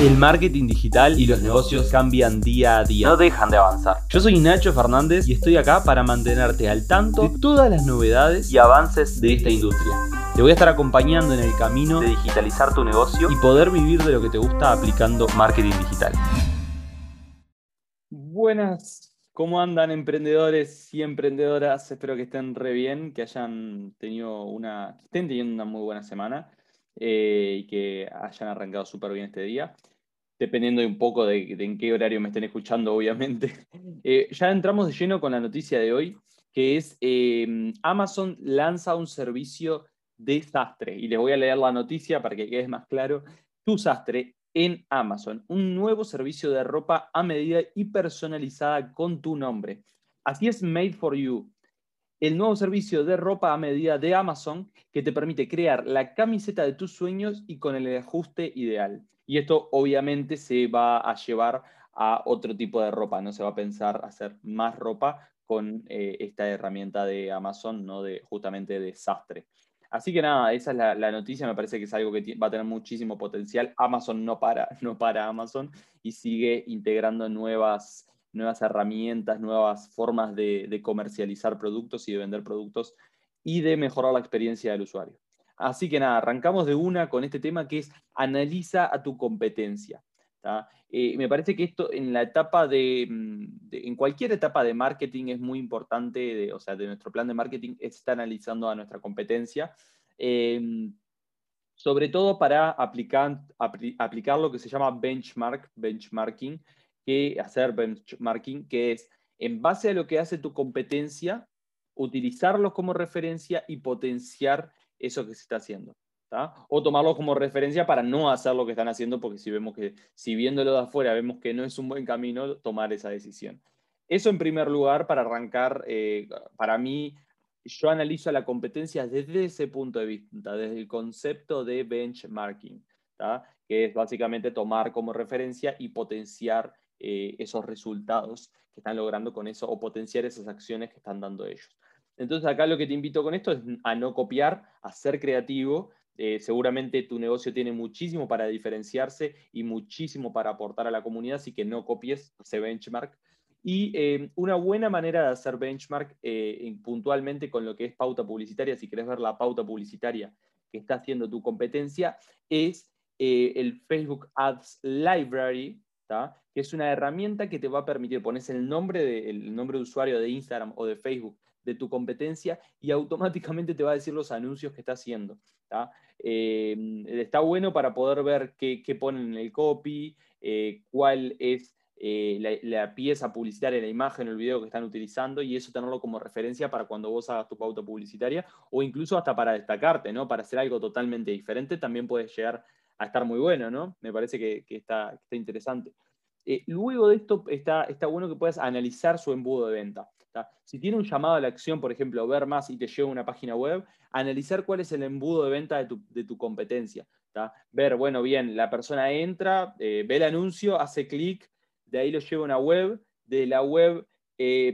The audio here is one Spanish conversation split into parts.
El marketing digital y los negocios cambian día a día. No dejan de avanzar. Yo soy Nacho Fernández y estoy acá para mantenerte al tanto de todas las novedades Y avances de esta industria. Te voy a estar acompañando en el camino de digitalizar tu negocio y poder vivir de lo que te gusta aplicando marketing digital. Buenas, ¿cómo andan emprendedores y emprendedoras? Espero que estén re bien, que hayan tenido una, que estén teniendo una muy buena semana eh, y que hayan arrancado súper bien este día, dependiendo de un poco de, en qué horario me estén escuchando, obviamente. Eh, ya entramos de lleno con la noticia de hoy, que es eh, Amazon lanza un servicio de sastre. Y les voy a leer la noticia para que quede más claro. Tu sastre en Amazon, un nuevo servicio de ropa a medida y personalizada con tu nombre. Así es Made for You, el nuevo servicio de ropa a medida de Amazon que te permite crear la camiseta de tus sueños y con el ajuste ideal. Y esto obviamente se va a llevar a otro tipo de ropa, no se va a pensar hacer más ropa con eh, esta herramienta de Amazon, no de justamente desastre. Así que nada, esa es la, noticia, me parece que es algo que va a tener muchísimo potencial. Amazon no para, no para Amazon y sigue integrando nuevas, nuevas herramientas, nuevas formas de, comercializar productos y de vender productos y de mejorar la experiencia del usuario. Así que nada, arrancamos de una con este tema que es analiza a tu competencia. Eh, me parece que esto en la etapa mm, de, en cualquier etapa de marketing es muy importante, o sea, de nuestro plan de marketing, es estar analizando a nuestra competencia. Em, sobre todo para aplicar, aplicar lo que se llama benchmark, benchmarking, que hacer benchmarking, que es en base a lo que hace tu competencia, utilizarlos como referencia y potenciar eso que se está haciendo. O tomarlos como referencia para no hacer lo que están haciendo, porque si vemos que, si viéndolo de afuera vemos que no es un buen camino, tomar esa decisión. Eso en primer lugar, para arrancar, eh, para mí, yo analizo la competencia desde ese punto de vista, desde el concepto de benchmarking, que es básicamente tomar como referencia y potenciar eh, esos resultados que están logrando con eso o potenciar esas acciones que están dando ellos. Entonces acá lo que te invito con esto es a no copiar, a ser creativo. Eh, seguramente tu negocio tiene muchísimo para diferenciarse y muchísimo para aportar a la comunidad, así que no copies ese benchmark. Y eh, una buena manera de hacer benchmark puntualmente con lo que es pauta publicitaria, si querés ver la pauta publicitaria que está haciendo tu competencia, es el Facebook Ads Library, que es una herramienta que te va a permitir, pones el nombre, de, nombre de usuario de Instagram o de Facebook de tu competencia y automáticamente te va a decir los anuncios que está haciendo. Em, está bueno para poder ver qué, ponen en el copy, eh, cuál es eh, la, pieza publicitaria, la imagen, el video que están utilizando y eso tenerlo como referencia para cuando vos hagas tu pauta publicitaria o incluso hasta para destacarte, ¿no? Para hacer algo totalmente diferente también puedes llegar a estar muy bueno, ¿no? Me parece que, está, interesante. Eh, luego de esto está, está bueno que puedas analizar su embudo de venta. Si tiene un llamado a la acción, por ejemplo, ver más y te lleva a una página web, analizar cuál es el embudo de venta de tu, competencia. Ver, bueno, bien, la persona entra, eh, ve el anuncio, hace clic, de ahí lo lleva a una web, de la web eh,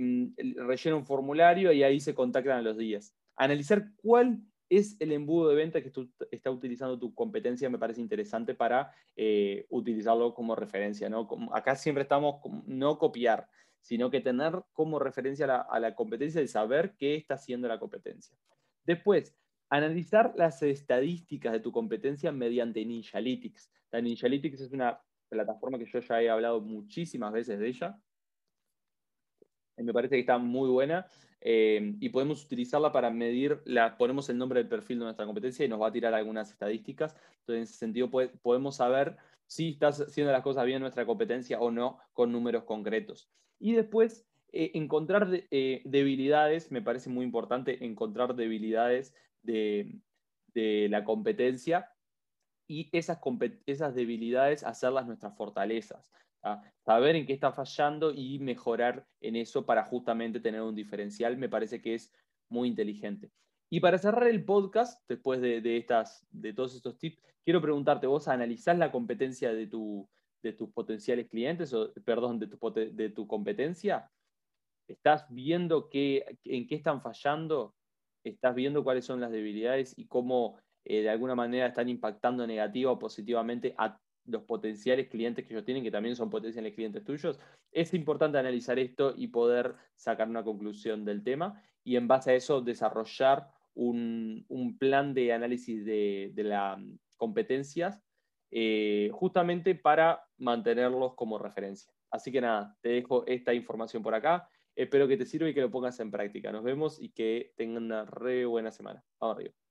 rellena un formulario y ahí se contactan a los días. Analizar cuál es el embudo de venta que tú está utilizando tu competencia, me parece interesante para eh, utilizarlo como referencia. ¿no? acá siempre estamos, no copiar, sino que tener como referencia a la, competencia y saber qué está haciendo la competencia. Después, analizar las estadísticas de tu competencia mediante Ninjalytics. La Ninjalytics es una plataforma que yo ya he hablado muchísimas veces de ella. Y me parece que está muy buena. Eh, y podemos utilizarla para medir, la, ponemos el nombre del perfil de nuestra competencia y nos va a tirar algunas estadísticas. Entonces, en ese sentido, podemos saber si estás haciendo las cosas bien en nuestra competencia o no con números concretos. Y después, eh, encontrar eh, debilidades, me parece muy importante encontrar debilidades de, la competencia y esas, esas debilidades hacerlas nuestras fortalezas saber en qué está fallando y mejorar en eso para justamente tener un diferencial, me parece que es muy inteligente. Y para cerrar el podcast, después de, estas, de todos estos tips, quiero preguntarte, ¿vos analizás la competencia de, tu, de tus potenciales clientes, o perdón, de tu, de tu competencia? ¿Estás viendo qué, en qué están fallando? ¿Estás viendo cuáles son las debilidades y cómo eh, de alguna manera están impactando negativa o positivamente a los potenciales clientes que ellos tienen, que también son potenciales clientes tuyos, es importante analizar esto y poder sacar una conclusión del tema y en base a eso desarrollar un, plan de análisis de, las competencias eh, justamente para mantenerlos como referencia. Así que nada, te dejo esta información por acá. Espero que te sirva y que lo pongas en práctica. Nos vemos y que tengan una re buena semana. Vamos arriba.